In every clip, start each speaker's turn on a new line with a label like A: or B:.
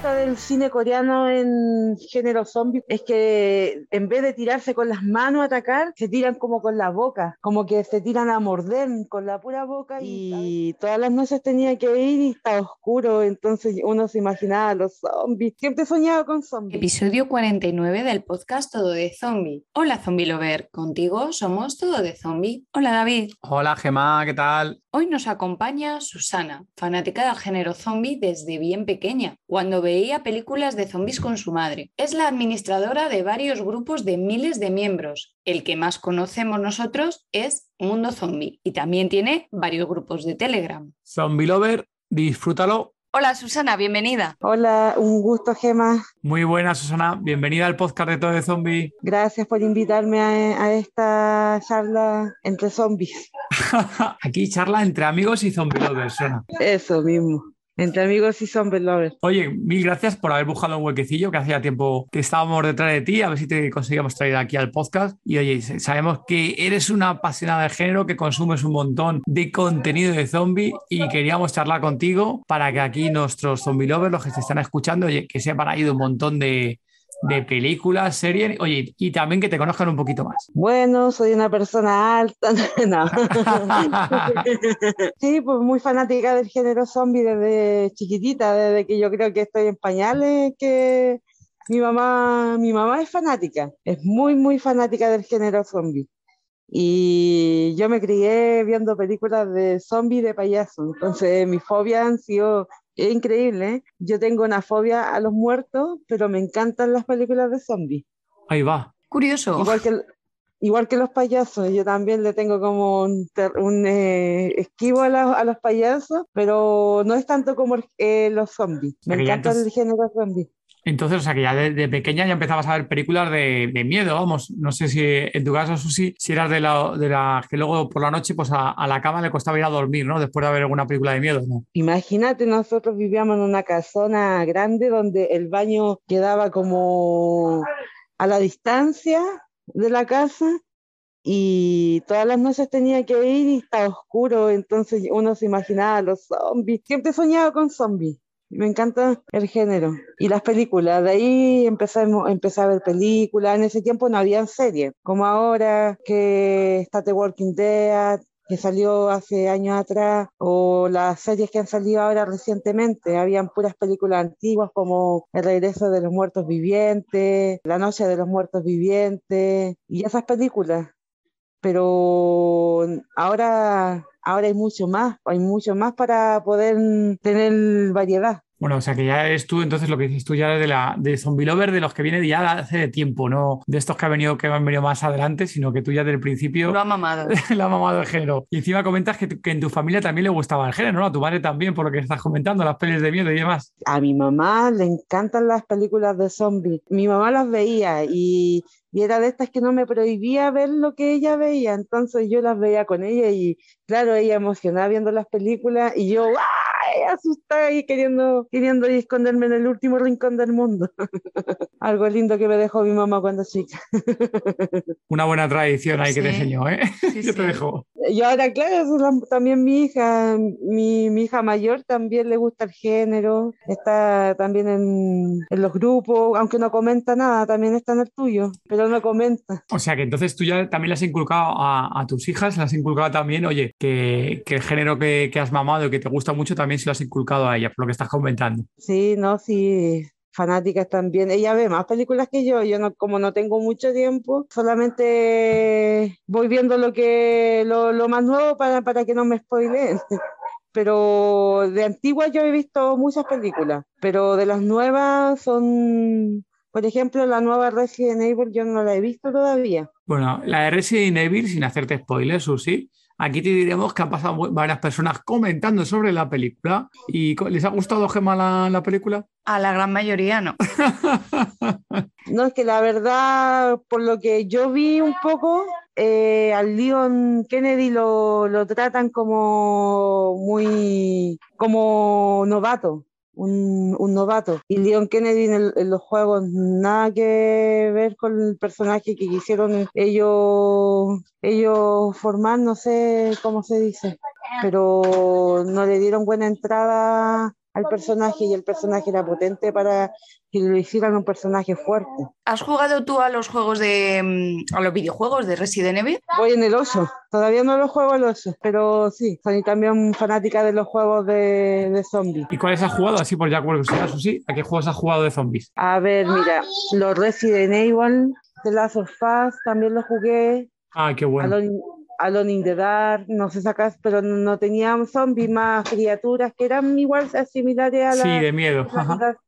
A: Gusta del cine coreano en género zombie es que en vez de tirarse con las manos a atacar, se tiran como con la boca, como que se tiran a morder con la pura boca y, todas las noches tenía que ir y estaba oscuro, entonces uno se imaginaba los zombies. Siempre soñaba con zombies.
B: Episodio 49 del podcast Todo de Zombie. Hola Zombie Lover, contigo somos Todo de Zombie. Hola David.
C: Hola Gemma, ¿qué tal?
B: Hoy nos acompaña Susana, fanática del género zombie desde bien pequeña, cuando veía películas de zombies con su madre. Es la administradora de varios grupos de miles de miembros. El que más conocemos nosotros es Mundo Zombie y también tiene varios grupos de Telegram.
C: Zombie Lover, disfrútalo
B: Hola Susana, bienvenida.
A: Hola, un gusto Gema.
C: Muy buena Susana, bienvenida al podcast de Todo de Zombie.
A: Gracias por invitarme a, esta charla entre zombies.
C: Aquí charla entre amigos y zombie lovers, suena.
A: Eso mismo. Entre amigos y zombie lovers.
C: Oye, mil gracias por haber buscado un huequecillo que hacía tiempo que estábamos detrás de ti, a ver si te conseguíamos traer aquí al podcast. Y oye, sabemos que eres una apasionada de género, que consumes un montón de contenido de zombie y queríamos charlar contigo para que aquí nuestros zombie lovers, los que se están escuchando, que sepan ahí de un montón de, de películas, series, oye, y también que te conozcan un poquito más.
A: Bueno, soy una persona alta, no. sí, pues muy fanática del género zombie desde chiquitita, desde que yo creo que estoy en pañales, que mi mamá, mi mamá es fanática, es muy, muy fanática del género zombie. Y yo me crié viendo películas de zombies de payaso, entonces mi fobia han sido es increíble. ¿eh? Yo tengo una fobia a los muertos, pero me encantan las películas de zombies.
C: Ahí va.
B: Curioso.
A: Igual que, igual que los payasos, yo también le tengo como un, eh, esquivo a, los payasos, pero no es tanto como eh, los zombies. Me encanta el género zombie.
C: Entonces, o sea, que ya de, pequeña ya empezabas a ver películas de, miedo, vamos. No sé si en tu caso, Susi, si eras de la, de la que luego por la noche pues a, la cama le costaba ir a dormir, ¿no? Después de ver alguna película de miedo, ¿no?
A: Imagínate, nosotros vivíamos en una casona grande donde el baño quedaba como a la distancia de la casa y todas las noches tenía que ir y estaba oscuro, entonces uno se imaginaba los zombies. Siempre soñaba con zombies. Me encanta el género y las películas. De ahí empecé, empecé a ver películas. En ese tiempo no había series, como ahora que está The Walking Dead, que salió hace años atrás, o las series que han salido ahora recientemente. Habían puras películas antiguas como El regreso de los muertos vivientes, La noche de los muertos vivientes, y esas películas. Pero ahora ahora hay mucho más, hay mucho más para poder tener variedad.
C: Bueno, o sea que ya eres tú, entonces lo que dices tú ya de la de Zombie Lover, de los que viene ya hace de tiempo, no de estos que han venido que han venido más adelante, sino que tú ya desde el principio
B: lo ha mamado.
C: lo ha mamado el género. Y encima comentas que, que, en tu familia también le gustaba el género, ¿no? A tu madre también, por lo que estás comentando, las pelis de miedo y demás.
A: A mi mamá le encantan las películas de zombies. Mi mamá las veía y y era de estas que no me prohibía ver lo que ella veía, entonces yo las veía con ella y claro, ella emocionada viendo las películas y yo ¡ay! asustada y queriendo, queriendo esconderme en el último rincón del mundo. Algo lindo que me dejó mi mamá cuando chica.
C: Una buena tradición ahí que te enseñó, ¿eh? Sí, te dejó.
A: Y ahora, claro, también mi hija, mi, mi, hija mayor también le gusta el género, está también en, en los grupos, aunque no comenta nada, también está en el tuyo. Pero no comenta.
C: O sea que entonces tú ya también le has inculcado a, tus hijas, le has inculcado también, oye, que, el género que, has mamado y que te gusta mucho también se lo has inculcado a ella, por lo que estás comentando.
A: Sí, no, sí, fanáticas también. Ella ve más películas que yo. Yo no, como no tengo mucho tiempo, solamente voy viendo lo que lo, más nuevo para, para que no me spoileen. pero de antiguas yo he visto muchas películas, pero de las nuevas son, por ejemplo, la nueva Resident Evil yo no la he visto todavía.
C: Bueno, la de Resident Evil, sin hacerte spoilers, Susi, aquí te diremos que han pasado varias personas comentando sobre la película. ¿Y les ha gustado, Gemma, la, la película?
B: A la gran mayoría no.
A: no, es que la verdad, por lo que yo vi un poco, eh, al Leon Kennedy lo, lo, tratan como muy, como novato. Un, un novato. Y Leon Kennedy en, en, los juegos nada que ver con el personaje que quisieron ellos, ellos formar, no sé cómo se dice, pero no le dieron buena entrada al personaje y el personaje era potente para que lo hicieran un personaje fuerte.
B: ¿Has jugado tú a los juegos de mm, a los videojuegos de Resident Evil?
A: Voy en el 8. Todavía no lo juego al 8, pero sí, soy también fanática de los juegos de, de zombies.
C: ¿Y cuáles has jugado? Así por ya curiosidad, sí. ¿A qué juegos has jugado de zombies?
A: A ver, mira, los Resident Evil, The Last of Us, también los jugué.
C: Ah, qué bueno.
A: Alone in the Dark, no sé sacas, pero no tenían zombies más criaturas que eran igual similares a la.
C: Sí, de miedo.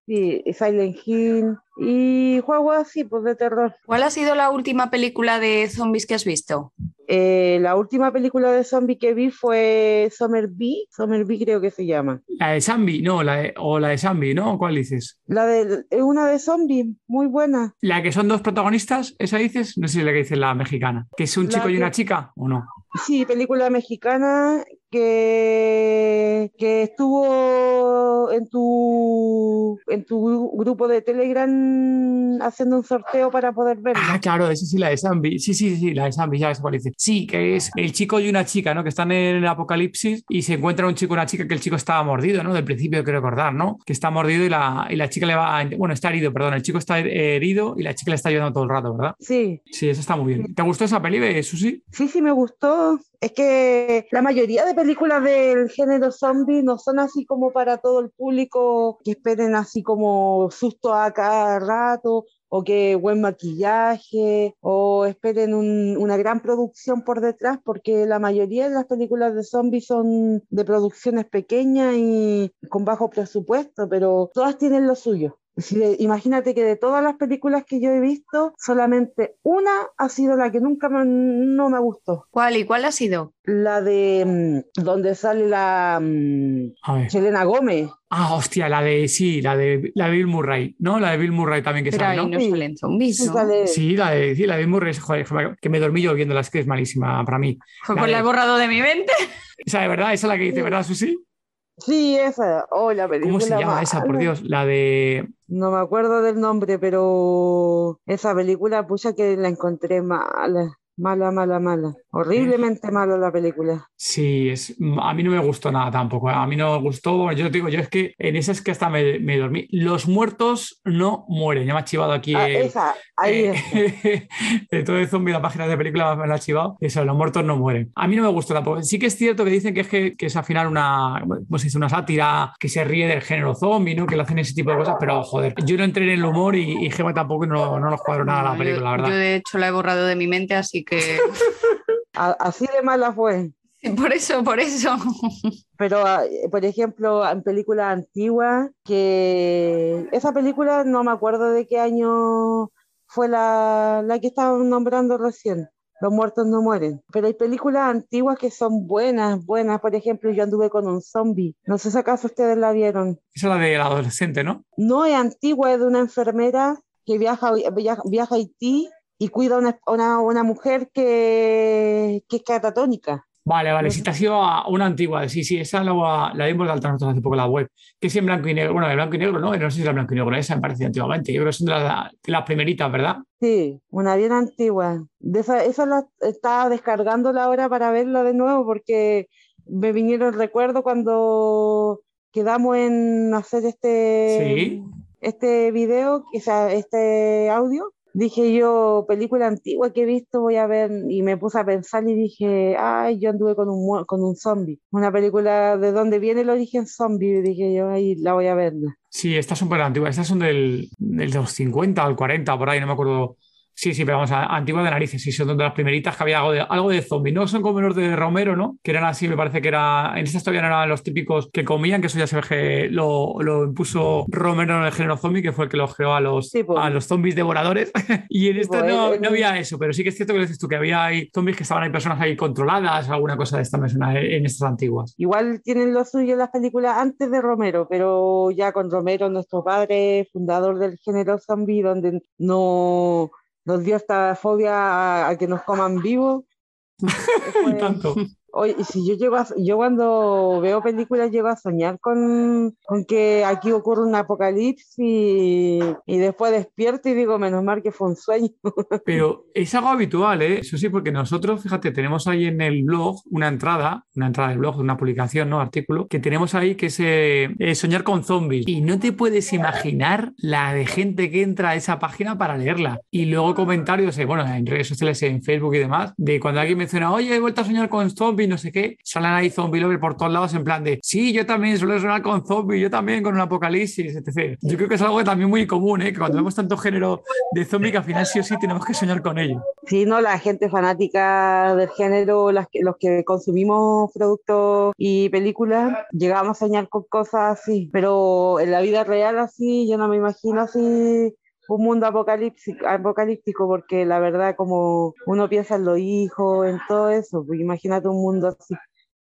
A: Sí, Silent Hill y juegos así, pues de terror.
B: ¿Cuál ha sido la última película de zombies que has visto?
A: Eh, la última película de zombie que vi fue Summer Bee, Summer Bee creo que se llama.
C: La de Zombie, no, la de, o la de Zombie, ¿no? ¿Cuál dices?
A: La de, es una de zombie, muy buena.
C: ¿La que son dos protagonistas? ¿Esa dices? No sé si es la que dice la mexicana. ¿Que es un chico y una chica o no?
A: Sí, película mexicana que, que estuvo en tu, en tu grupo de Telegram haciendo un sorteo para poder verla.
C: Ah, claro, esa sí, la de Zambi. Sí, sí, sí, la de Zambi, ya cuál dice. Sí, que es el chico y una chica, ¿no? Que están en el apocalipsis y se encuentra un chico y una chica que el chico estaba mordido, ¿no? Del principio quiero recordar, ¿no? Que está mordido y la, y la chica le va a... Bueno, está herido, perdón. El chico está herido y la chica le está ayudando todo el rato, ¿verdad?
A: Sí.
C: Sí, eso está muy bien. ¿Te gustó esa peli, Susi?
A: Sí, sí, me gustó. Es que la mayoría de películas del género zombie no son así como para todo el público que esperen así como susto a cada rato o que buen maquillaje o esperen un, una gran producción por detrás porque la mayoría de las películas de zombies son de producciones pequeñas y con bajo presupuesto, pero todas tienen lo suyo. Imagínate que de todas las películas que yo he visto, solamente una ha sido la que nunca me, no me gustó.
B: ¿Cuál y cuál ha sido?
A: La de mm, donde sale la Selena Gómez.
C: Ah, hostia, la de sí, la de la de Bill Murray, ¿no? La de Bill Murray también que
B: Pero
C: sale,
B: ahí
C: ¿no?
B: no salen zombies, ¿no?
C: Sí, la de, sí, la de Bill Murray, joder, que me dormí yo viéndola, es que es malísima para mí.
B: Pues
C: La
B: la he borrado de mi mente.
C: Esa de verdad, esa es la que dice. ¿verdad, Susi?
A: Sí, esa. Oh, la película
C: ¿Cómo se llama esa, por. Dios? La de
A: No me acuerdo del nombre, pero esa película, pucha, que la encontré mala. Mala, mala, mala. Horriblemente mala la película.
C: Sí, es, a mí no me gustó nada tampoco. ¿eh? A mí no me gustó. Yo te digo, yo es que en esa es que hasta me, me dormí. Los muertos no mueren. Ya me ha chivado aquí
A: Ah,
C: el-
A: esa, ahí
C: eh, de todo el zombie, la página de película me la ha chivado. Eso, los muertos no mueren. A mí no me gustó tampoco. Sí que es cierto que dicen que es, que, que es al final una, ¿cómo se dice? una sátira que se ríe del género zombie, ¿no? Que le hacen ese tipo de cosas, pero joder, yo no entré en el humor y, y Gemma tampoco no, no nos cuadro nada la película, la
B: yo,
C: verdad.
B: yo, de hecho la he borrado de mi mente, así que
A: A- Así de mala fue.
B: por eso, por eso.
A: Pero, ah, por ejemplo, en películas antiguas, que esa película no me acuerdo de qué año fue la, la que estaban nombrando recién. Los muertos no mueren. Pero hay películas antiguas que son buenas, buenas. Por ejemplo, yo anduve con un zombie. No sé si acaso ustedes la vieron.
C: Esa es la del adolescente, ¿no?
A: No es antigua, es de una enfermera que viaja, viaja, viaja a Haití y cuida a una, una, una mujer que, que es catatónica.
C: Vale, vale, si te has ido a una antigua, sí, sí, esa la, la dimos de alta nosotros hace poco en la web, que es en blanco y negro, bueno, de blanco y negro, no, no sé si era blanco y negro, esa me parecía antiguamente, yo creo que son de las, de las primeritas, ¿verdad?
A: Sí, una bien antigua. De esa, esa la estaba descargándola ahora para verla de nuevo porque me vinieron el recuerdo cuando quedamos en hacer este,
C: Sí.
A: este video, o sea, este audio. Dije yo, película antigua que he visto, voy a ver, y me puse a pensar y dije, ay, yo anduve con un, con un zombie. Una película de dónde viene el origen zombie, dije yo, ahí la voy a ver.
C: Sí, estas son súper antiguas, estas son del, del de los 50 al 40, por ahí, no me acuerdo Sí, sí, pero vamos, a, antiguas de narices, sí, son de las primeritas que había algo de, algo de zombie. No son como los de Romero, ¿no? Que eran así, me parece que era. En estas todavía no eran los típicos que comían, que eso ya se ve que lo, lo impuso Romero en el género zombie, que fue el que lo creó a los,
A: Sí, pues.
C: a los zombies devoradores. y en esta
A: pues,
C: no,
A: él-
C: no había eso, pero sí que es cierto que lo dices tú, que había ahí zombies que estaban ahí personas ahí controladas, alguna cosa de esta suena eh, en estas antiguas.
A: Igual tienen lo suyo las películas antes de Romero, pero ya con Romero, nuestro padre, fundador del género zombie, donde no nos dio esta fobia a, a que nos coman vivos.
C: Y tanto.
A: Oye, si yo llego a- yo cuando veo películas llego a soñar con, con que aquí ocurre un apocalipsis y, y después despierto y digo, menos mal que fue un sueño.
C: Pero es algo habitual, ¿eh? Eso sí, porque nosotros, fíjate, tenemos ahí en el blog una entrada, una entrada del blog, una publicación, ¿no? Artículo, que tenemos ahí que es eh, soñar con zombies. Y no te puedes imaginar la de gente que entra a esa página para leerla. Y luego comentarios, eh, bueno, en redes sociales, en Facebook y demás, de cuando alguien menciona, oye, he vuelto a soñar con zombies, no sé qué, salen ahí zombie lover por todos lados en plan de, sí, yo también suelo soñar con zombies, yo también con un apocalipsis, etc. Yo creo que es algo también muy común, ¿eh? Que cuando vemos tanto género de zombie que al final sí o sí tenemos que soñar con ello.
A: Sí, no, la gente fanática del género, los que consumimos productos y películas, llegamos a soñar con cosas así, pero en la vida real así, yo no me imagino así un mundo apocalíptico, apocalíptico porque la verdad como uno piensa en los hijos, en todo eso, pues imagínate un mundo así.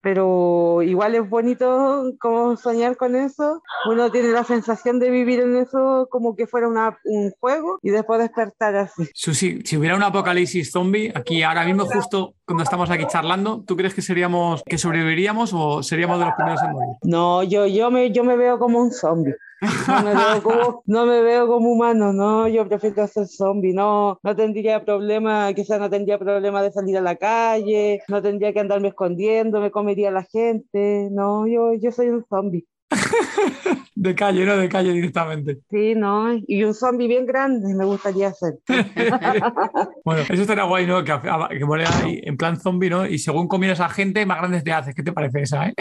A: Pero igual es bonito como soñar con eso. Uno tiene la sensación de vivir en eso como que fuera una- un juego y después despertar así.
C: Susi, si hubiera un apocalipsis zombie, aquí ahora mismo, justo cuando estamos aquí charlando, ¿tú crees que seríamos, que sobreviviríamos o seríamos de los primeros en morir?
A: No, yo, yo, me, yo me veo como un zombie. No me veo como, no me veo como humano, no, yo prefiero ser zombie, no, no tendría problema, quizás no tendría problema de salir a la calle, no tendría que andarme escondiendo, me comería la gente, no, yo, yo soy un zombie.
C: De calle, ¿no? De calle directamente.
A: Sí, no, y un zombie bien grande me gustaría ser.
C: Bueno, eso estaría guay, ¿no? Que, que ahí en plan zombie, ¿no? Y según comieras a gente, más grandes te haces. ¿Qué te parece esa, eh?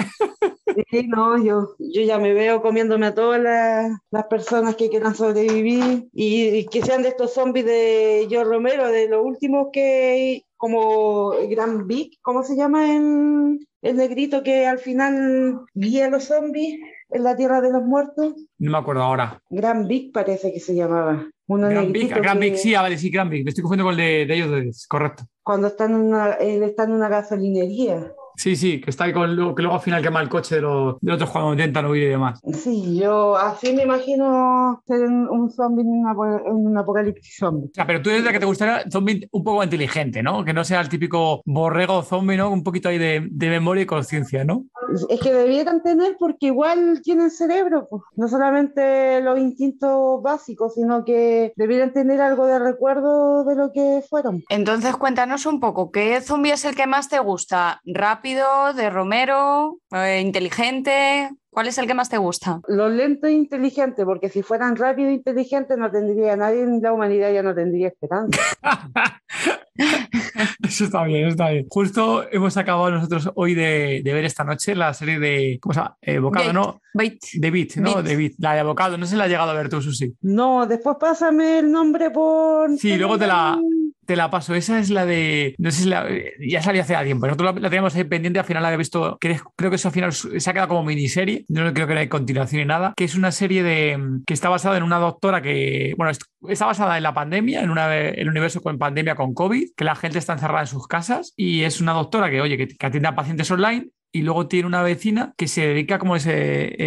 A: Sí, no, yo, yo ya me veo comiéndome a todas las, las personas que quieran sobrevivir y, y que sean de estos zombies de Joe Romero, de los últimos que, como Gran Big, ¿cómo se llama el, el negrito que al final guía a los zombies en la Tierra de los Muertos?
C: No me acuerdo ahora.
A: Gran Big parece que se llamaba. Uno
C: Gran Big,
A: negrito
C: Gran
A: que
C: Big, sí, ah, vale, sí, Gran Big. Me estoy confundiendo con el de, de ellos, correcto.
A: Cuando está en una, él está en una gasolinería.
C: Sí, sí, que está ahí con que luego al final quema el coche de los, de los otros cuando intentan huir y demás.
A: Sí, yo así me imagino ser un, zombie en, una apo- en un apocalipsis zombie.
C: O sea, pero tú eres la que te gustaría zombie un poco inteligente, ¿no? Que no sea el típico borrego zombie, ¿no? Un poquito ahí de, de memoria y conciencia, ¿no?
A: Es que debieran tener porque igual tienen cerebro, pues. no solamente los instintos básicos, sino que debieran tener algo de recuerdo de lo que fueron.
B: Entonces cuéntanos un poco, ¿qué zombie es el que más te gusta? ¿Rápido, de Romero, eh, inteligente? ¿Cuál es el que más te gusta?
A: Los lentos e inteligentes, porque si fueran rápidos e inteligentes no tendría nadie en la humanidad, ya no tendría esperanza.
C: Eso está bien, está bien. Justo hemos acabado nosotros hoy de, de ver esta noche la serie de, ¿cómo se llama? Eh, Bocado,
B: Bait.
C: ¿no?
B: Bait.
C: De Beat, ¿no?
B: Beat.
C: De Beat, la de Bocado. No si la has llegado a ver tú, Susi.
A: No, después pásame el nombre por...
C: Sí, luego te la- Te la paso. Esa es la de. No sé si la. Ya salió hace tiempo. Nosotros la, la teníamos ahí pendiente. Al final la había visto. Creo, creo que eso al final se ha quedado como miniserie. No creo que no hay continuación ni nada. Que es una serie de. Que está basada en una doctora que. Bueno, es- está basada en la pandemia, en una, el universo con pandemia con COVID. Que la gente está encerrada en sus casas. Y es una doctora que, oye, que, que atiende a pacientes online. Y luego tiene una vecina que se dedica como ese.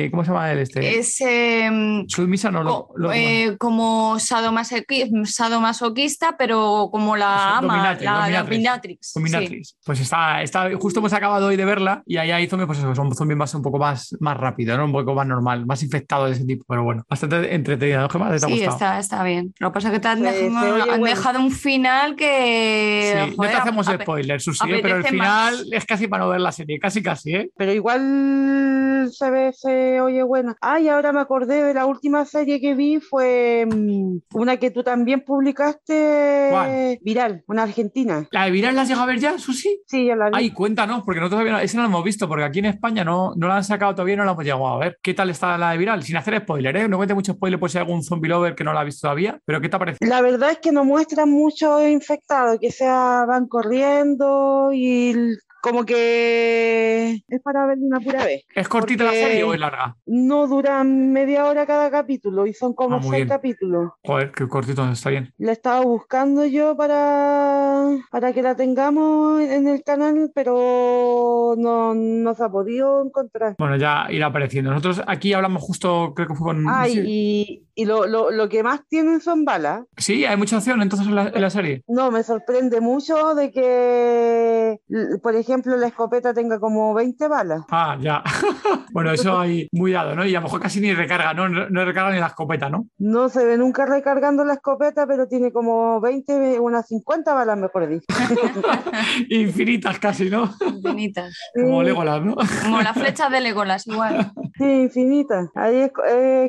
C: eh, ¿Cómo se llama él este?
B: Es eh,
C: Sumisa, no lo. lo-
B: eh, como sadomasoqui- sadomasoquista, pero como la
C: Eso,
B: ama,
C: dominatrix,
B: la
C: dominatrix.
B: dominatrix.
C: Dominatrix. Pues está, está, justo hemos acabado hoy de verla y ahí hay zombies, pues eso, son zombies más un poco más, más rápido, ¿no? Un poco más normal, más infectados de ese tipo, pero bueno, bastante entretenida, ¿no, Gemma? ¿Te ha
B: Sí, está, está bien. Lo que pasa es que te han,
A: Se-
B: dejado, han
A: bueno.
B: dejado un final que.
C: Sí, no te hacemos spoilers, Susi, ¿eh? pero el final
B: más.
C: es casi para no ver la serie, casi casi. Casi, ¿eh?
A: Pero igual se ve, se oye buena. Ay, ahora me acordé de la última serie que vi, fue mm, una que tú también publicaste,
C: ¿Cuál?
A: Viral, una argentina.
C: ¿La de Viral la has llegado a ver ya, Susi?
A: Sí, ya la vi.
C: Ay, cuéntanos, porque nosotros todavía no, esa no la hemos visto, porque aquí en España no, no la han sacado todavía, no la hemos llegado a ver. ¿Qué tal está la de Viral? Sin hacer spoiler, ¿eh? No cuente mucho spoiler por si hay algún zombie lover que no la ha visto todavía, pero ¿qué te ha parecido?
A: La verdad es que no muestran muchos infectados, que sea van corriendo y como que es para ver una pura vez.
C: ¿Es cortita la serie o es larga?
A: No duran media hora cada capítulo y son como
C: Ah,
A: seis
C: bien.
A: capítulos.
C: Joder, qué cortito, está bien.
A: La estaba buscando yo para, para que la tengamos en el canal, pero no, no se ha podido encontrar.
C: Bueno, ya irá apareciendo. Nosotros aquí hablamos justo, creo que fue con...
A: Ay,
C: sí.
A: y, y lo, lo, lo que más tienen son balas.
C: Sí, hay mucha acción entonces en la, en la serie.
A: No, me sorprende mucho de que, por ejemplo, la escopeta tenga como 20 balas.
C: Ah, ya. bueno, eso hay muy dado, ¿no? Y a lo mejor casi ni recarga, ¿no? No no recarga ni la escopeta, ¿no?
A: No se ve nunca recargando la escopeta, pero tiene como 20, unas 50 balas, mejor dicho.
C: Infinitas casi, ¿no?
B: Infinitas.
C: Como
A: Sí,
C: Legolas, ¿no?
B: Como las flechas de Legolas, igual.
A: Sí, infinita. Ahí es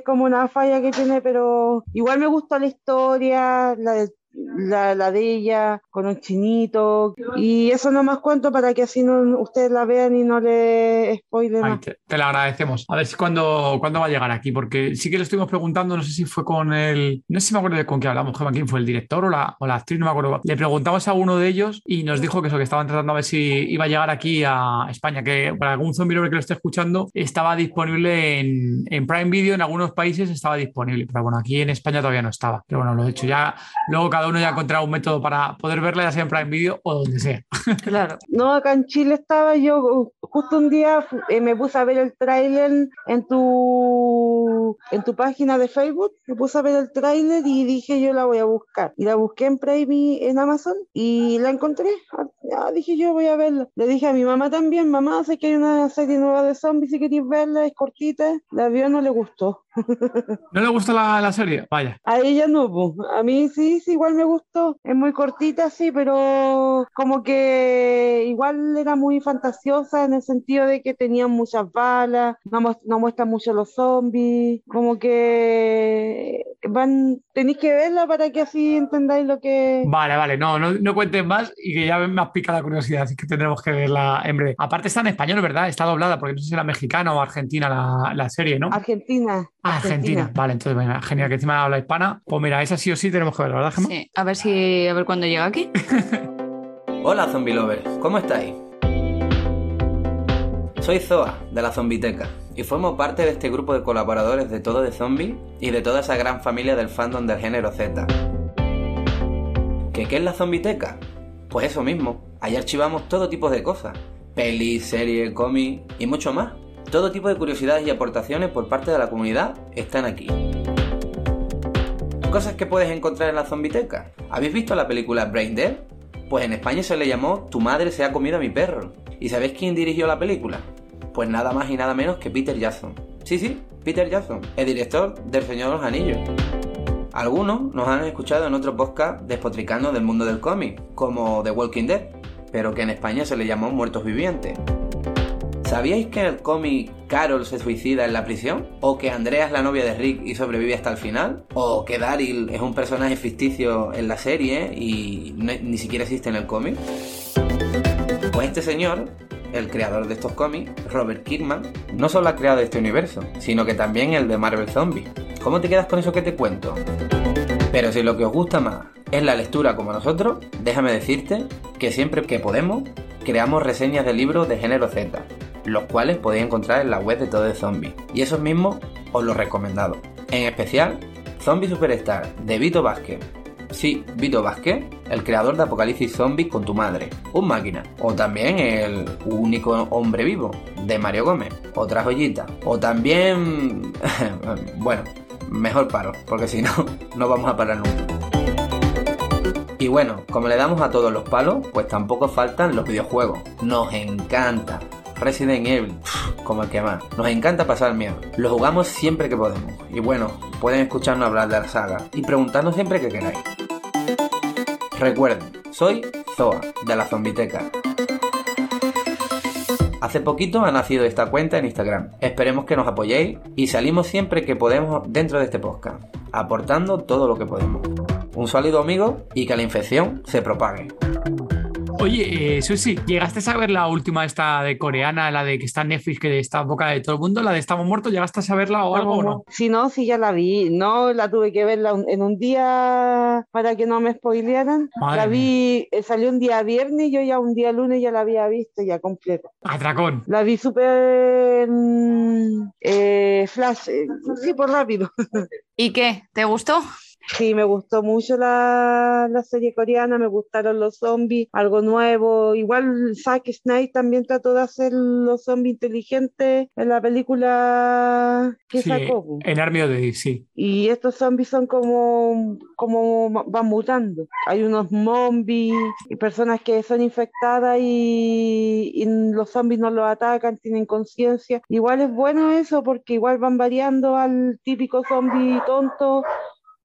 A: como una falla que tiene, pero igual me gusta la historia, la de, la, la de ella con un chinito. Y eso no más cuento para que así no, ustedes la vean y no le spoilen
C: Ay, te, te lo agradecemos. A ver si cuándo, cuándo va a llegar aquí, porque sí que le estuvimos preguntando, no sé si fue con el. No sé si me acuerdo de con quién hablamos, quién fue el director o la, o la actriz, no me acuerdo. Le preguntamos a uno de ellos y nos dijo que eso, que estaban tratando a ver si iba a llegar aquí a España, que para algún zombie que lo esté escuchando, estaba disponible en, en Prime Video, en algunos países estaba disponible, pero bueno, aquí en España todavía no estaba. Pero bueno, lo he hecho ya. Luego cada uno ya ha encontrado un método para poder verla, ya sea en Prime Video o donde sea.
B: Claro.
A: No, acá en Chile estaba yo, justo un día eh, me puse a ver el tráiler en tu, en tu página de Facebook, me puse a ver el tráiler y dije yo la voy a buscar. Y la busqué en Prime y en Amazon y la encontré. Ah, dije yo voy a verla. Le dije a mi mamá también, mamá, sé que hay una serie nueva de zombies si queréis verla, es cortita. La vio, no le gustó.
C: ¿No le gusta la, la serie? Vaya.
A: A ella no, po. a mí sí, sí, igual me gustó. Es muy cortita, sí, pero como que igual era muy fantasiosa en el sentido de que tenían muchas balas, no, no muestran mucho los zombies, como que van, tenéis que verla para que así entendáis lo que...
C: Vale, vale, no, no, no cuentes más y que ya me has picado la curiosidad, así que tendremos que verla en breve. Aparte está en español, ¿verdad? Está doblada, porque no sé si era mexicana o argentina la, la serie, ¿no?
A: Argentina.
C: Ah, Argentina. Vale, entonces, venga, genial, que encima habla hispana. Pues mira, esa sí o sí tenemos que verla, ¿verdad, Gemma?
B: Sí. A ver si. A ver cuándo llega aquí.
D: Hola zombie lovers, ¿cómo estáis? Soy Zoa, de la Zombiteca, y formo parte de este grupo de colaboradores de Todo de Zombie y de toda esa gran familia del fandom del género Z. ¿Qué, qué es la Zombiteca? Pues eso mismo, ahí archivamos todo tipo de cosas, pelis, series, cómics y mucho más. Todo tipo de curiosidades y aportaciones por parte de la comunidad están aquí. Cosas que puedes encontrar en la Zombiteca. ¿Habéis visto la película Brain Dead? Pues en España se le llamó Tu madre se ha comido a mi perro. ¿Y sabéis quién dirigió la película? Pues nada más y nada menos que Peter Jackson. Sí, sí, Peter Jackson, el director del Señor de los Anillos. Algunos nos han escuchado en otro podcast despotricando del mundo del cómic, como The Walking Dead, pero que en España se le llamó Muertos Vivientes. ¿Sabíais que en el cómic Carol se suicida en la prisión? ¿O que Andrea es la novia de Rick y sobrevive hasta el final? ¿O que Daryl es un personaje ficticio en la serie y ni siquiera existe en el cómic? Pues este señor, el creador de estos cómics, Robert Kirkman, no solo ha creado este universo, sino que también el de Marvel Zombie. ¿Cómo te quedas con eso que te cuento? Pero si lo que os gusta más es la lectura como nosotros, déjame decirte que siempre que podemos, creamos reseñas de libros de género Z, los cuales podéis encontrar en la web de Todo de Zombie. Y esos mismos os los recomendado. En especial, Zombie Superstar de Vito Vázquez. Sí, Vito Vázquez, el creador de Apocalipsis Zombie con tu madre, un máquina. O también el único hombre vivo, de Mario Gómez, otra joyita. O también... bueno, mejor paro, porque si no, no vamos a parar nunca. Y bueno, como le damos a todos los palos, pues tampoco faltan los videojuegos. Nos encanta. Resident Evil, como el que más. Nos encanta pasar miedo. Lo jugamos siempre que podemos. Y bueno, pueden escucharnos hablar de la saga y preguntarnos siempre que queráis. Recuerden, soy Zoa, de la Zombiteca. Hace poquito ha nacido esta cuenta en Instagram. Esperemos que nos apoyéis y salimos siempre que podemos dentro de este podcast, aportando todo lo que podemos. Un saludo amigo y que la infección se propague.
C: Oye, eh, Susi, ¿llegaste a ver la última esta de coreana, la de que está en Netflix, que está en boca de todo el mundo, la de Estamos Muertos? ¿Llegaste a saberla o algo o no?
A: Si no, sí ya la vi. No, la tuve que verla en un día para que no me spoilearan.
C: Madre
A: la vi, eh, salió un día viernes y yo ya un día lunes ya la había visto ya completa.
C: Atracón.
A: La vi súper mm, eh, flash, eh, sí, por rápido.
B: ¿Y qué? ¿Te gustó?
A: Sí, me gustó mucho la, la serie coreana, me gustaron los zombies, algo nuevo. Igual Zack Snyder también trató de hacer los zombies inteligentes en la película que
C: Sí,
A: sacó.
C: en Army of sí.
A: Y estos zombies son como, como van mutando. Hay unos zombies y personas que son infectadas y, y los zombies no los atacan, tienen conciencia. Igual es bueno eso porque igual van variando al típico zombie tonto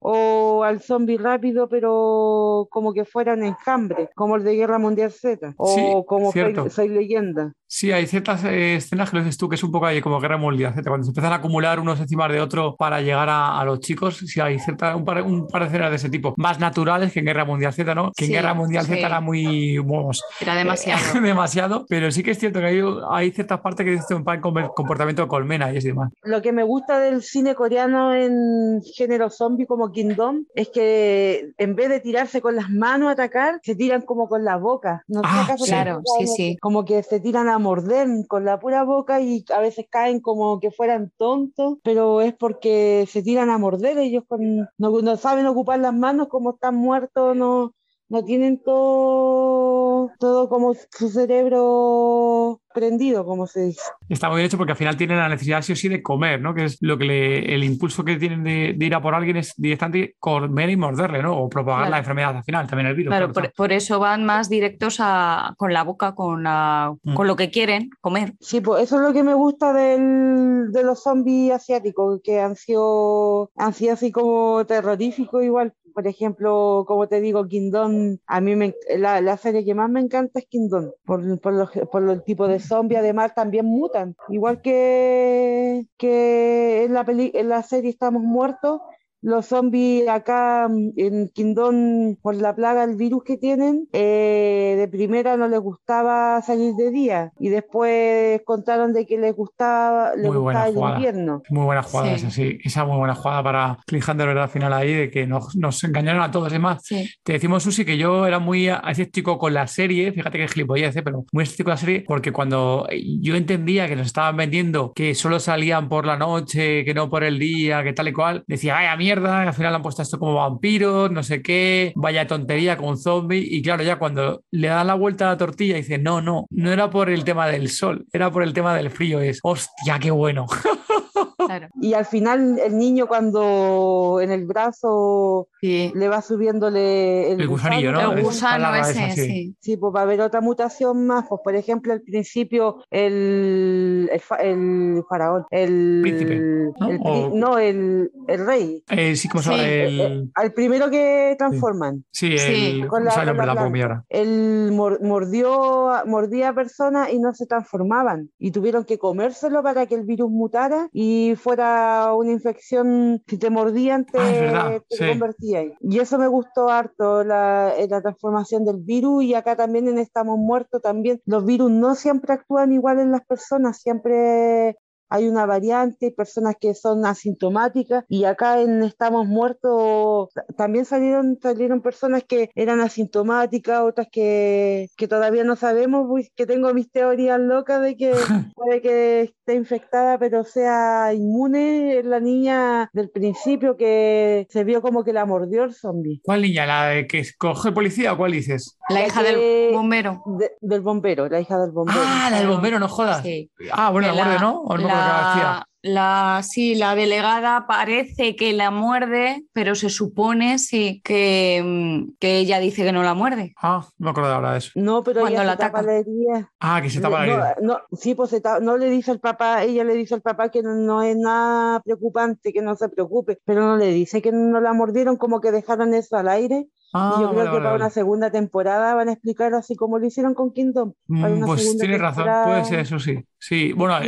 A: o al zombie rápido, pero como que fueran enjambre, como el de Guerra Mundial Z, o
C: Sí,
A: como
C: cierto.
A: soy, Soy leyenda.
C: Sí, hay ciertas eh, escenas que lo dices tú que es un poco ahí como guerra mundial, etcétera. Cuando se empiezan a acumular unos encima de otro para llegar a, a los chicos, sí hay cierta, un, par, un par de escenas de ese tipo, más naturales que en Guerra Mundial Z, ¿no? Que en
B: Sí,
C: Guerra Mundial Z
B: sí.
C: era muy, vamos,
B: Era demasiado.
C: demasiado, pero sí que es cierto que hay, hay ciertas partes que dicen un comportamiento de colmena y es demás.
A: Lo que me gusta del cine coreano en género zombie como Kingdom es que en vez de tirarse con las manos a atacar, se tiran como con la boca. No sé
C: Ah, sí.
B: Claro, sí, sí.
A: Como que se tiran a morder con la pura boca y a veces caen como que fueran tontos, pero es porque se tiran a morder ellos con, no, no saben ocupar las manos como están muertos, no, no tienen todo, todo como su cerebro prendido, como se dice.
C: Está muy bien hecho porque al final tienen la necesidad sí o sí de comer, ¿no? Que es lo que le- el impulso que tienen de, de ir a por alguien es directamente comer y morderle, ¿no? O propagar
B: Claro.
C: la enfermedad al final, también el virus.
B: Claro,
C: claro
B: por, por eso van más directos a, con la boca, con, la-
C: Mm.
B: con lo que quieren comer.
A: Sí, pues eso es lo que me gusta del, de los zombies asiáticos, que han sido, han sido así como terroríficos igual. Por ejemplo, como te digo, Kingdom, a mí me, la, la serie que más me encanta es Kingdom, por, por, los- por tipo de zombie, además también mutan. Igual que, que en la peli, en la serie Estamos Muertos, los zombies acá mm, en Kingdom, por la plaga, el virus que tienen, eh, de primera no les gustaba salir de día y después contaron de que les gustaba, les
C: Muy buena
A: gustaba el
C: jugada.
A: invierno.
C: Muy buena jugada
B: Sí.
C: esa, sí. Esa muy buena jugada para Cliffhanger, ¿verdad? Al final ahí, de que nos, nos engañaron a todos. Es más,
B: Sí.
C: te decimos, Susi, que yo era muy escéptico con la serie, fíjate que es gilipollez, ¿eh? pero muy escéptico con la serie, porque cuando yo entendía que nos estaban vendiendo que solo salían por la noche, que no por el día, que tal y cual, decía, vaya mierda, al final han puesto esto como vampiros, no sé qué, vaya tontería con zombie, y claro, ya cuando le dan la vuelta a la tortilla, dice, no, no, no era por el tema del sol, era por el tema del frío, es, hostia, qué bueno.
B: Claro.
A: Y al final el niño cuando en el brazo
B: Sí.
A: le va subiéndole el,
C: El gusanillo,
A: gusano,
C: ¿no?
B: El gusano ese,
C: esa, sí.
B: sí.
A: Sí, pues va a haber otra mutación más. Pues por ejemplo, al principio el, el, el faraón, el
C: Príncipe, ¿no?
A: el
C: O-
A: no, el, el rey.
C: Eh, sí, como se
B: Sí.
C: llama?
A: Eh,
C: El,
A: eh, al primero que transforman.
C: sí,
B: Sí,
C: el,
A: con la-
C: sé el
A: con la
C: llora.
A: Él mor- mordió, a- mordía a personas y no se transformaban. Y tuvieron que comérselo para que el virus mutara y fuera una infección. Si te mordían, te,
C: Ah,
A: te
C: sí.
A: convertías. Y eso me gustó harto, la, eh, la transformación del virus. Y acá también en Estamos Muertos, también los virus no siempre actúan igual en las personas, siempre hay una variante, hay personas que son asintomáticas y acá en Estamos Muertos ta- también salieron, salieron personas que eran asintomáticas, otras que, que todavía no sabemos, pues, que tengo mis teorías locas de que puede que esté infectada pero sea inmune, es la niña del principio que se vio como que la mordió el zombie.
C: ¿Cuál niña? ¿La de que coge el policía o cuál dices?
B: La
A: La
B: hija
A: que-
B: del bombero.
A: De- del bombero, la hija del bombero.
C: Ah, la del bombero, no jodas.
B: Sí.
C: Ah, bueno, la
B: Que
C: muerde, ¿no? ¿O no
B: la, la- sí, la delegada parece que la muerde, pero se supone sí que, mm, que ella dice que no la muerde.
C: Ah, no me acuerdo ahora de eso.
A: No, pero
B: Cuando
A: ella
B: la
A: se tapa
B: ataca.
A: la herida.
C: Ah, que se tapa la
A: no,
C: herida.
A: no, sí, pues se ta- no le dice al papá, ella le dice al papá que no, no es nada preocupante, que no se preocupe, pero no le dice que no la mordieron, como que dejaron eso al aire
C: Ah,
A: y yo creo
C: vale,
A: que
C: vale,
A: para
C: vale.
A: una segunda temporada van a explicar así como lo hicieron con Kingdom. Para
C: Mm,
A: una
C: Pues tienes razón, puede ser eso sí. Sí, bueno,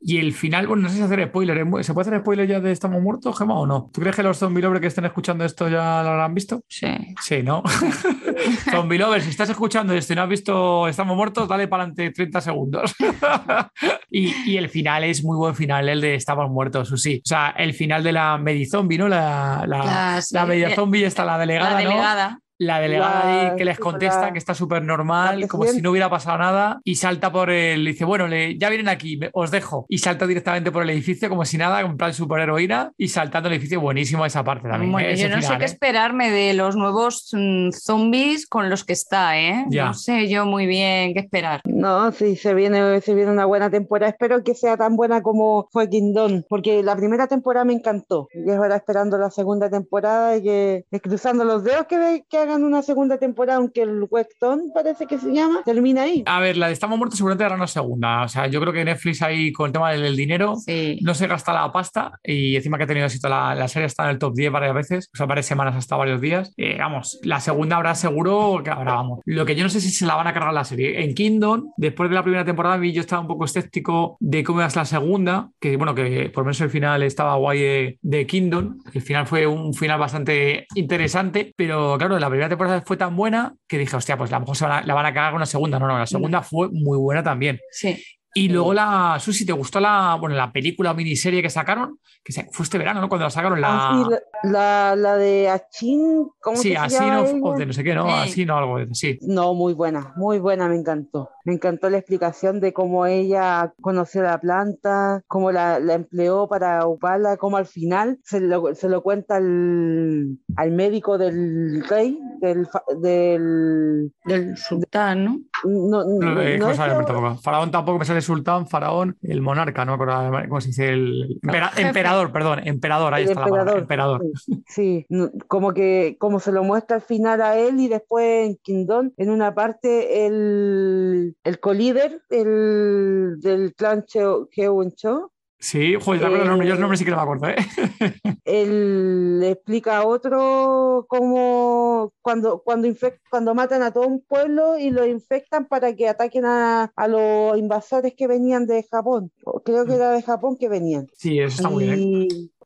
C: y el final, bueno, no sé si hacer spoiler. ¿eh? ¿Se puede hacer spoiler ya de Estamos Muertos, Gemma, o no? ¿Tú crees que los zombie lovers que estén escuchando esto ya lo habrán visto?
B: Sí.
C: Sí, ¿no? zombie lovers, si estás escuchando esto y no has visto Estamos Muertos, dale para adelante 30 segundos. y, y el final es muy buen final, el de Estamos Muertos, sí. O sea, el final de la Medizombie, ¿no? La, la,
B: La- sí,
C: la media
B: eh,
C: zombie está la delegada,
B: La
C: ¿no? La delegada
A: La-
C: ahí que les contesta
A: la-
C: que está súper normal, como si no hubiera pasado nada, y salta por el. Dice, bueno, le- ya vienen aquí, me- os dejo. Y salta directamente por el edificio como si nada, en plan superheroína, y saltando el edificio, buenísimo esa parte también.
B: Bueno,
C: ¿eh? Ese
B: yo no sé qué
C: ¿eh?
B: esperarme de los nuevos mm, zombies con los que está, ¿eh?
C: Ya.
B: No sé yo muy bien qué esperar.
A: No, sí, se viene, se viene una buena temporada. Espero que sea tan buena como fue Kingdom, porque la primera temporada me encantó. Y es ahora esperando la segunda temporada y que y cruzando los dedos que, ve- que hagan una segunda temporada, aunque el Weston parece que se llama, termina ahí.
C: A ver, la de Estamos Muertos seguramente hará una segunda. O sea, yo creo que Netflix ahí con el tema del, del dinero.
B: Sí.
C: No se gasta la pasta y encima que ha tenido éxito la, la serie está en el top 10 varias veces, o sea, varias semanas hasta varios días. Eh, vamos, la segunda habrá seguro que habrá, vamos. Lo que yo no sé si se la van a cargar la serie. En Kingdom, después de la primera temporada, a mí yo estaba un poco escéptico de cómo iba a ser la segunda, que bueno, que por lo menos el final estaba guay de, de Kingdom. El final fue un final bastante interesante, pero claro, la primera temporada fue tan buena que dije, hostia, pues a lo mejor se van a- la van a cagar con una segunda. No, no, la segunda fue muy buena también.
B: Sí.
C: Y luego la, Susi, ¿te gustó la, bueno, la película o miniserie que sacaron? Que se- fue este verano, ¿no? Cuando la sacaron, la...
A: Ah, sí, la, la, la de Achin, ¿cómo
C: Sí,
A: se
C: así
A: llama
C: o de no sé qué, ¿no?
B: Sí.
C: Así no, algo de sí.
A: No, muy buena, muy buena, me encantó. Me encantó la explicación de cómo ella conoció la planta, cómo la, la empleó para ocuparla, cómo al final se lo, se lo cuenta al, al médico del rey, del, fa- del
B: Del sultán, ¿no?
A: no,
C: No,
A: no,
C: eh,
A: no
C: ¿cómo
A: es que-?
C: Faraón tampoco me sale sultán, faraón, el monarca, no me acuerdo cómo se dice el empera-
B: Jefe.
C: emperador, perdón, emperador, ahí
A: El
C: está la palabra, emperador.
A: Sí, como que como se lo muestra al final a él y después en Kingdom, en una parte el, el colíder el, del clan Cheo- Cheoncho,
C: Sí, joder, ¿te acuerdas el nombre? Yo el
A: Eh,
C: nombre sí que no me acuerdo, ¿eh?
A: él le explica a otro cómo cuando, cuando, infec- cuando matan a todo un pueblo y lo infectan para que ataquen a, a los invasores que venían de Japón. Creo que era de Japón que venían.
C: Sí, eso está muy bien.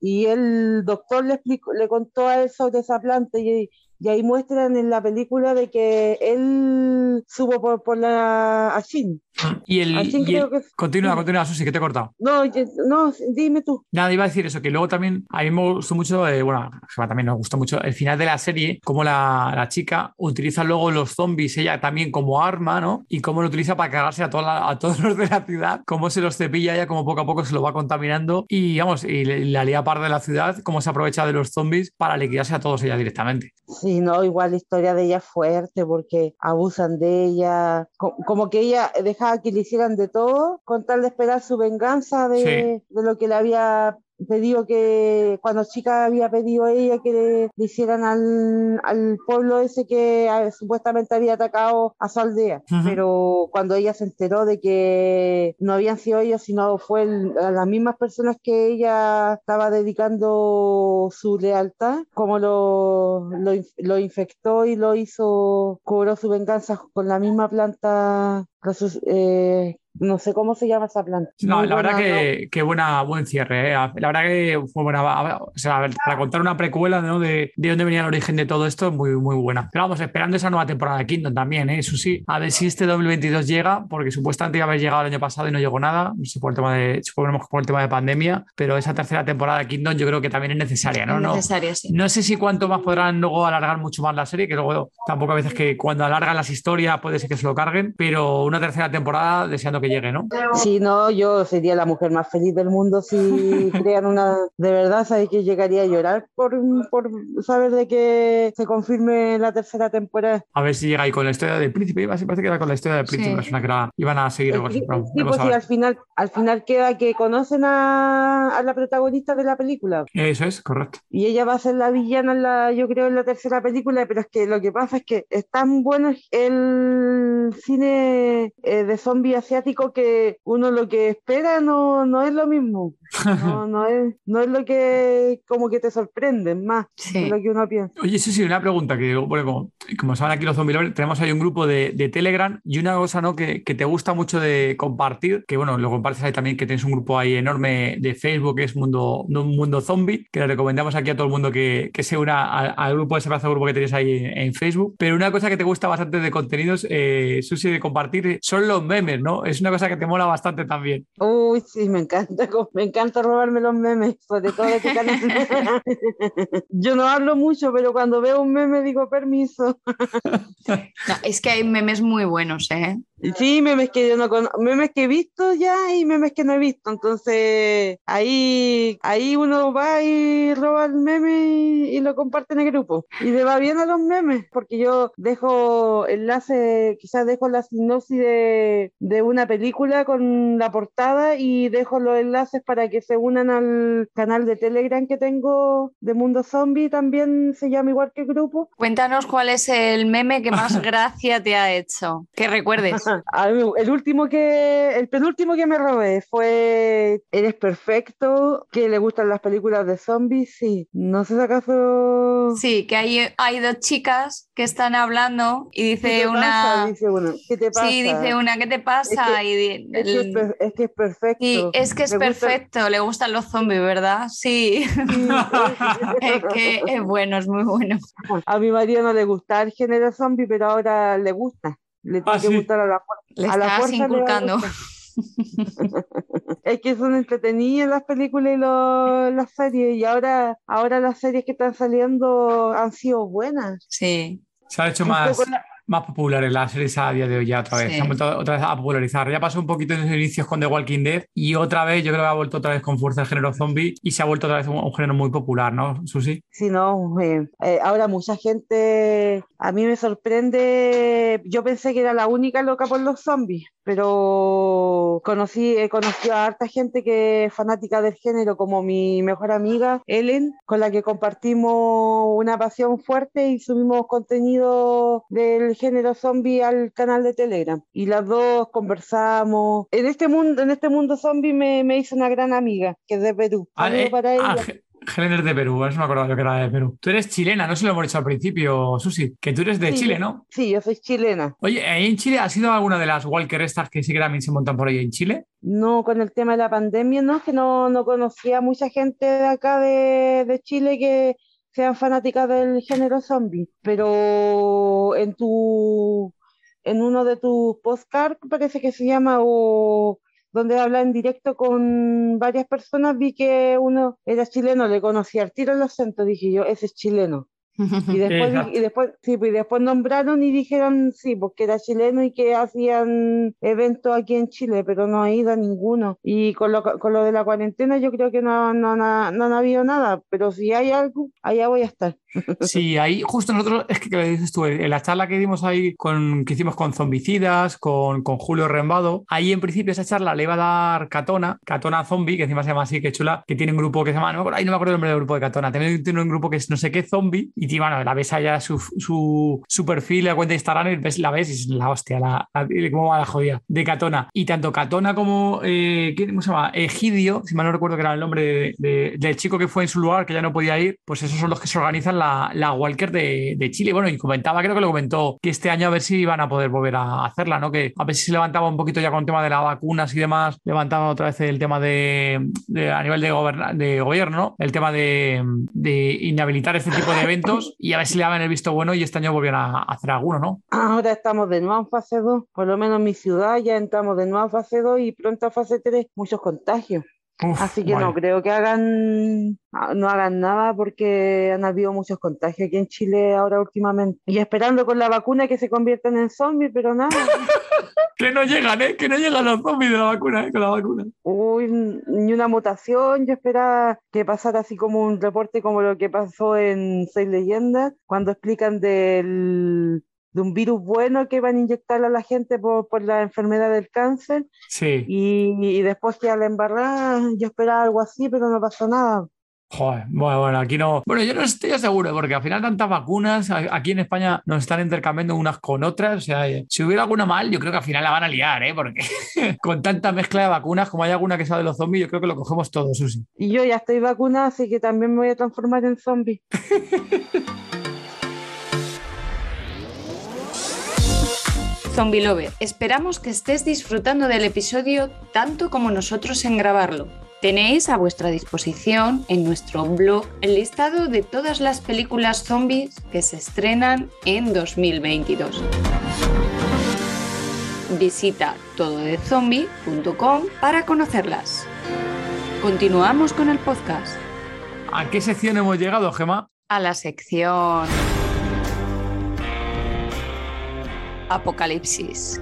A: Y el doctor le explicó, le contó a él sobre esa planta y, y ahí muestran en la película de que él subo por, por la Ashin.
C: Y el,
A: Ashin
C: y el-
A: creo que
C: Continúa, continúa, Susi, que te he cortado.
A: no, yo- no, dime tú.
C: Nada, iba a decir eso, que luego también a mí me gustó mucho, eh, bueno, también nos gustó mucho el final de la serie, cómo la, la chica utiliza luego los zombies, ella también como arma, ¿no? Y cómo lo utiliza para cargarse a, toda la- a todos los de la ciudad, cómo se los cepilla ella, como poco a poco se lo va contaminando y, vamos, y la lía par de la ciudad, cómo se aprovecha de los zombies para liquidarse a todos ella directamente.
A: Sí, no, igual la historia de ella fuerte porque abusan de ella, co- como que ella dejaba que le hicieran de todo con tal de esperar su venganza de, de lo que le había pedido que, cuando chica había pedido a ella que le, le hicieran al, al pueblo ese que ah, supuestamente había atacado a su aldea. Pero cuando ella se enteró de que no habían sido ellos, sino fue el- a las mismas personas que ella estaba dedicando su lealtad, como lo, lo, lo infectó y lo hizo, cobró su venganza con la misma planta, eh, no sé cómo se llama esa planta.
C: No,
A: Muy
C: la verdad que, que buena, buen cierre. ¿eh? La verdad que fue buena. O sea, para contar una precuela ¿no? de, de dónde venía el origen de todo esto, muy, muy buena. Pero vamos, esperando esa nueva temporada de Kingdom también, ¿eh? eso sí. A ver si este 2022 llega, porque supuestamente iba a haber llegado el año pasado y no llegó nada. No sé por el tema de, suponemos por el tema de pandemia, pero esa tercera temporada de Kingdom yo creo que también es necesaria, ¿no?
B: Es
C: No,
B: necesario, sí.
C: no sé si cuánto más podrán luego alargar mucho más la serie, que luego tampoco a veces que cuando alargan las historias puede ser que se lo carguen, pero una tercera temporada deseando que llegue, ¿no?
A: Si no, yo sería la mujer más feliz del mundo si crean una. De verdad, sabes que llegaría a llorar por, por saber de que se confirme la tercera temporada.
C: A ver si llega ahí con la historia del príncipe. Iba- Parece que era con la historia del príncipe,
B: Sí.
C: era- iban a seguir.
A: Sí, sí, pues
C: a
A: sí, al final, al final queda que conocen a, a la protagonista de la película.
C: Eso es, correcto.
A: Y ella va a ser la villana, en la, yo creo, en la tercera película, pero es que lo que pasa es que es tan bueno el cine eh, de zombies asiático que uno lo que espera no, no es lo mismo. No, no, es, no es lo que como que te sorprende, más
B: Sí.
A: de lo que uno piensa.
C: Oye, sí, sí, una pregunta que, bueno, como, como saben aquí los zombies, lovers, tenemos ahí un grupo de, de Telegram y una cosa, ¿no? Que, que te gusta mucho de compartir, que bueno, lo compartes ahí también, que tienes un grupo ahí enorme de Facebook, que es Mundo, un mundo Zombie, que le recomendamos aquí a todo el mundo que, que se una al, al grupo, ese de grupo que tenéis ahí en, en Facebook. Pero una cosa que te gusta bastante de contenidos, eh, Susi, de compartir, son los memes, ¿no? Es una cosa que te mola bastante también.
A: Uy, sí, me encanta, me encanta robarme los memes, sobre todo de tu canal. Yo no hablo mucho, pero cuando veo un meme digo permiso.
B: No, es que hay memes muy buenos, ¿eh?
A: Sí, memes que yo no conozco, memes que he visto ya y memes que no he visto. Entonces, ahí, ahí uno va y roba el meme y, y lo comparte en el grupo. Y le va bien a los memes, porque yo dejo enlace, quizás dejo la sinopsis de, de una película con la portada y dejo los enlaces para que se unan al canal de Telegram que tengo de Mundo Zombie, también se llama igual que el grupo.
B: Cuéntanos cuál es el meme que más gracia te ha hecho. Que recuerdes.
A: A mí, el último que, el penúltimo que me robé fue Eres perfecto, que le gustan las películas de zombies, sí. No sé si acaso.
B: Sí, que hay, hay dos chicas que están hablando y
A: ¿Qué
B: dice
A: te
B: una.
A: pasa? Dice una. ¿Qué te pasa?
B: Sí, dice una, ¿qué te pasa? y
A: Es que es, per- es que es perfecto.
B: Sí, es que es
A: Le gusta-
B: perfecto, le gustan los zombies, ¿verdad? Sí,
A: Sí.
B: es que es bueno, es muy bueno.
A: A mi marido no le gusta el género zombie, pero ahora le gusta. Le tiene
C: Ah,
A: que
C: sí.
A: gustar a la fuerza.
B: Le
A: A la
B: estás
A: fuerza
B: inculcando.
A: Es que son entretenidas las películas y lo- las series, y ahora, ahora las series que están saliendo han sido buenas.
B: Sí,
C: Se ha hecho más,
A: la-
C: más populares las series a día de hoy ya otra vez.
B: Sí.
C: Se han vuelto otra vez a popularizar. Ya pasó un poquito en sus inicios con The Walking Dead y otra vez yo creo que ha vuelto otra vez con fuerza el género zombie y se ha vuelto otra vez un, un género muy popular, ¿no, Susi?
A: Sí, no, eh, eh, ahora mucha gente, a mí me sorprende, yo pensé que era la única loca por los zombies, pero conocí, he conocido a harta gente que es fanática del género, como mi mejor amiga, Ellen, con la que compartimos una pasión fuerte y subimos contenido del género zombie al canal de Telegram. Y las dos conversamos. En este mundo, en este mundo zombie me, me hizo una gran amiga, que es de Perú.
C: Ah, eh,
A: para
C: ah,
A: ella.
C: Ge- Helen es de Perú, eso me acordaba yo que era de Perú. Tú eres chilena, no se lo hemos dicho al principio, Susi, que tú eres de
A: Sí.
C: Chile, ¿no?
A: Sí, yo soy chilena.
C: Oye, ¿ahí en Chile ha sido alguna de las Walker estas que sí que también se montan por ahí en Chile?
A: No, con el tema de la pandemia, no, que no, no conocía mucha gente de acá de, de Chile que sean fanáticas del género zombie, pero en tu, en uno de tus postcards, parece que se llama, o donde habla en directo con varias personas, vi que uno era chileno, le conocía al tiro el acento, dije yo, ese es chileno. Y después,
C: Exacto.
A: y después, sí, pues, y después nombraron y dijeron sí, porque era chileno y que hacían eventos aquí en Chile, pero no ha ido a ninguno. Y con lo, con lo de la cuarentena yo creo que no, no, no, no han habido nada, pero si hay algo, allá voy a estar.
C: Sí, ahí justo nosotros, es que, que lo dices tú, en la charla que dimos ahí, con, que hicimos con zombicidas, con, con Julio Rembado, ahí en principio esa charla le iba a dar Catona, Catona Zombie, que encima se llama así, que chula, que tiene un grupo que se llama, no ay, no me acuerdo el nombre del grupo de Catona, también tiene un grupo que es no sé qué zombie, y tiene, bueno, la ves allá su, su, perfil, la cuenta de Instagram, y ves, la ves y es la hostia, la, cómo va la jodida, de Catona. Y tanto Catona como, eh, ¿quién- ¿cómo se llama? Egidio, si mal no recuerdo que era el nombre de- de- del chico que fue en su lugar, que ya no podía ir, pues esos son los que se organizan la, la Walker de, de Chile. Bueno, y comentaba, creo que lo comentó, que este año a ver si iban a poder volver a hacerla, ¿no? Que a ver si se levantaba un poquito ya con el tema de las vacunas y demás, levantaba otra vez el tema de, a nivel de, de gobierno, ¿no? El tema de, de inhabilitar este tipo de eventos y a ver si le daban el visto bueno y este año volvían a, a hacer alguno, ¿no?
A: Ahora estamos de nuevo en fase 2, por lo menos en mi ciudad ya entramos de nuevo a fase 2 y pronto a fase 3, muchos contagios.
C: Uf,
A: Así que
C: vale.
A: no creo que hagan, ah, no hagan nada porque han habido muchos contagios aquí en Chile ahora últimamente. Y esperando con la vacuna que se conviertan en zombies, pero nada.
C: Que no llegan, ¿eh? Que no llegan los zombies de la vacuna, ¿eh? Con la vacuna.
A: Uy, ni una mutación. Yo esperaba que pasara así como un reporte como lo que pasó en Seis Leyendas, cuando explican del, de un virus bueno que van a inyectar a la gente por, por la enfermedad del cáncer.
C: Sí.
A: Y, y después que a la embarrada, yo esperaba algo así, pero no pasó nada.
C: Joder, bueno, bueno, aquí no. Bueno, yo no estoy seguro, porque al final tantas vacunas, aquí en España nos están intercambiando unas con otras. O sea, eh, si hubiera alguna mal, yo creo que al final la van a liar, ¿eh? Porque con tanta mezcla de vacunas, como hay alguna que sea de los zombies, yo creo que lo cogemos todos, Susi.
A: Y yo ya estoy vacunada, así que también me voy a transformar en zombie.
B: Zombie Lover, esperamos que estés disfrutando del episodio tanto como nosotros en grabarlo. Tenéis a vuestra disposición en nuestro blog el listado de todas las películas zombies que se estrenan en 2022. Visita tododezombie.com para conocerlas. Continuamos con el podcast.
C: ¿A qué sección hemos llegado, Gema?
B: A la sección Apocalipsis.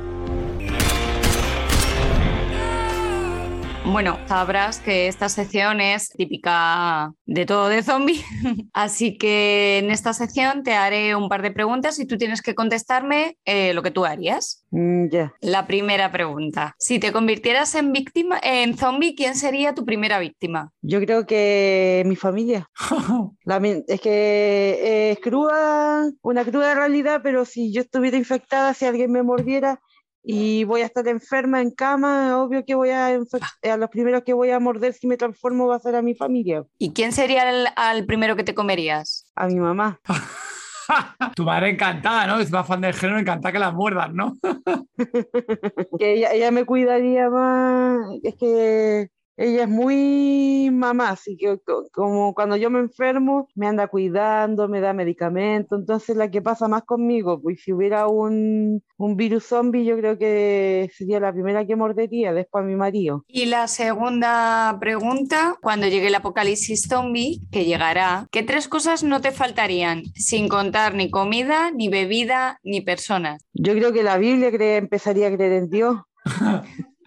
B: Bueno, sabrás que esta sección es típica de todo de zombie, así que en esta sección te haré un par de preguntas y tú tienes que contestarme eh, lo que tú harías.
A: Mm, ya.
B: La primera pregunta: si te convirtieras en víctima, en zombie, ¿quién sería tu primera víctima?
A: Yo creo que mi familia. Lamen- es que es cruda, una cruda realidad, pero si yo estuviera infectada, si alguien me mordiera y voy a estar enferma en cama, obvio que voy a, infec- a los primeros que voy a morder si me transformo va a ser a mi familia,
B: ¿Y quién sería el al primero que te comerías?
A: a mi mamá.
C: tu madre encantada, ¿no? Es más fan del género, encantada que la muerdan, ¿no?
A: Que ella, ella me cuidaría más, es que ella es muy mamá, así que co- como cuando yo me enfermo, me anda cuidando, me da medicamento, entonces la que pasa más conmigo, pues si hubiera un, un virus zombie, yo creo que sería la primera que mordería, después a mi marido.
B: Y la segunda pregunta, cuando llegue el apocalipsis zombie, que llegará, ¿qué tres cosas no te faltarían? Sin contar ni comida, ni bebida, ni personas.
A: Yo creo que la Biblia cre- empezaría a creer en Dios.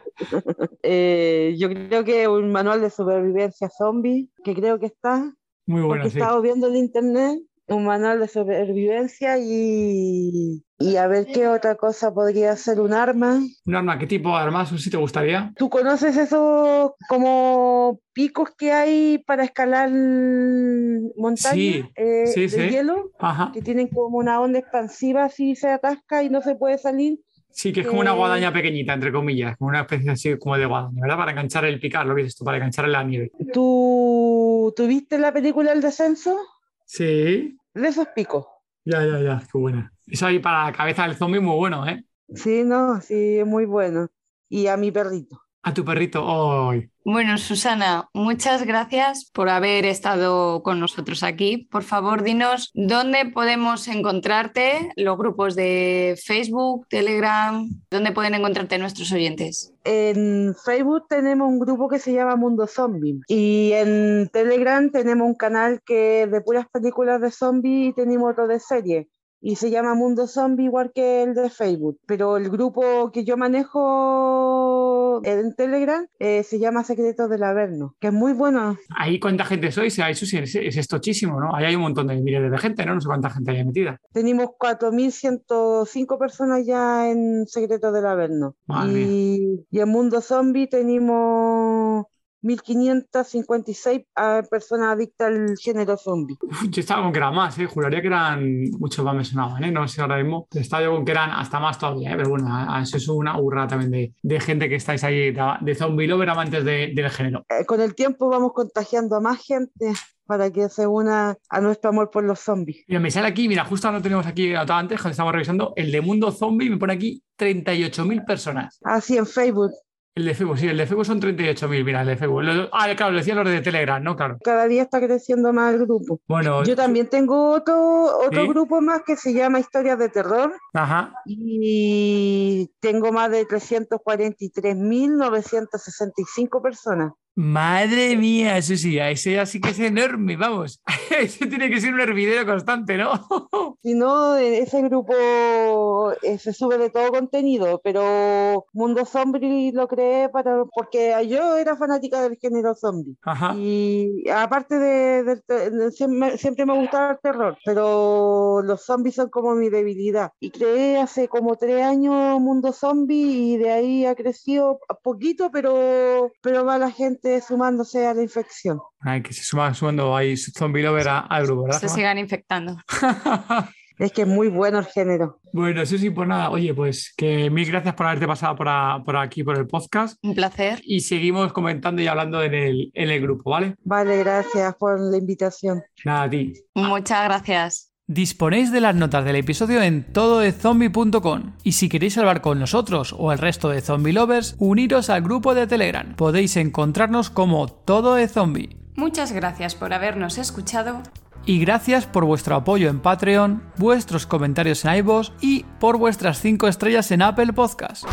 A: Eh, yo creo que un manual de supervivencia zombie, que creo que está,
C: Muy bueno,
A: he
C: sí.
A: estado viendo en internet un manual de supervivencia y, y a ver qué otra cosa podría ser un arma.
C: Un arma, ¿qué tipo de arma, Susi, te gustaría?
A: ¿Tú conoces esos como picos que hay para escalar montañas
C: Sí,
A: eh,
C: sí,
A: de
C: sí.
A: hielo?
C: Ajá.
A: Que tienen como una onda expansiva si se atasca y no se puede salir.
C: Sí, que es como una
A: Eh,
C: guadaña pequeñita, entre comillas, como una especie así como de guadaña, ¿verdad? Para enganchar el picar, lo que dices tú, para enganchar en la nieve.
A: ¿Tú, ¿tú viste la película El Descenso?
C: Sí,
A: De esos picos.
C: ya, ya, ya, qué buena. Eso ahí para la cabeza del zombie muy bueno, ¿eh?
A: Sí, no, sí, es muy bueno. Y a mi perrito.
C: A tu perrito, ¡ay!
B: Bueno, Susana, muchas gracias por haber estado con nosotros aquí. Por favor, dinos dónde podemos encontrarte, los grupos de Facebook, Telegram, dónde pueden encontrarte nuestros oyentes.
A: En Facebook tenemos un grupo que se llama Mundo Zombie. Y en Telegram tenemos un canal que de puras películas de zombies y tenemos otro de serie. Y se llama Mundo Zombie igual que el de Facebook. Pero el grupo que yo manejo en Telegram eh, se llama Secretos del Averno, que es muy bueno.
C: Ahí cuánta gente sois, ahí Susi, es, es estochísimo, ¿no? Ahí hay un montón de miles de gente, ¿no? No sé cuánta gente hay metida.
A: Tenemos 4.105 personas ya en Secretos del Averno.
C: Madre
A: Y, y en Mundo Zombie tenemos 1.556 ah, personas adictas al género zombie.
C: Yo estaba con que eran más, ¿eh? Juraría que eran muchos más me sonaban, ¿eh? No sé ahora mismo. Estaba yo con que eran hasta más todavía, ¿eh? Pero bueno, a- a eso es una burrada también de, de gente que estáis ahí, de, de zombie lover amantes de- del género.
A: Eh, con el tiempo vamos contagiando a más gente para que se una a nuestro amor por los zombies.
C: Mira, me sale aquí, mira, justo lo teníamos aquí antes, cuando estamos revisando, el de Mundo Zombie me pone aquí 38.000 personas.
A: Así en Facebook.
C: El de Facebook, sí, el de Facebook son 38.000, mira, el de Facebook. Lo- ah, claro, lo decían los de Telegram, ¿no? Claro.
A: Cada día está creciendo más el grupo.
C: Bueno,
A: Yo también tengo otro, otro
C: ¿Sí?
A: grupo más que se llama Historias de Terror.
C: ajá.
A: y tengo más de 343.965 personas.
C: Madre mía, eso sí, ese ya sí que es enorme, vamos. ese tiene que ser un hervidero constante, ¿no?
A: Si no, ese grupo eh, se sube de todo contenido, pero Mundo Zombie lo creé para, porque yo era fanática del género zombie.
C: Ajá.
A: Y aparte de, te- de- siempre, siempre me gustaba el terror, pero los zombies son como mi debilidad. Y creé hace como tres años Mundo Zombie y de ahí ha crecido a poquito, pero, pero va la gente sumándose a la infección.
C: Ay, que se suman sumando ahí zombie lover al grupo, ¿verdad?
B: Se sigan infectando.
A: Es que es muy bueno el género.
C: Bueno, sí, sí, pues nada, oye, pues que mil gracias por haberte pasado por, a- por aquí, por el podcast.
B: Un placer.
C: Y seguimos comentando y hablando en el, en el grupo, ¿vale?
A: Vale, gracias por la invitación.
C: Nada, a ti.
B: Muchas gracias.
C: Disponéis de las notas del episodio en tododezombie.com y si queréis hablar con nosotros o el resto de zombie lovers, uniros al grupo de Telegram. Podéis encontrarnos como Todo de Zombie.
B: Muchas gracias por habernos escuchado.
C: Y gracias por vuestro apoyo en Patreon, vuestros comentarios en iVoox y por vuestras 5 estrellas en Apple Podcast.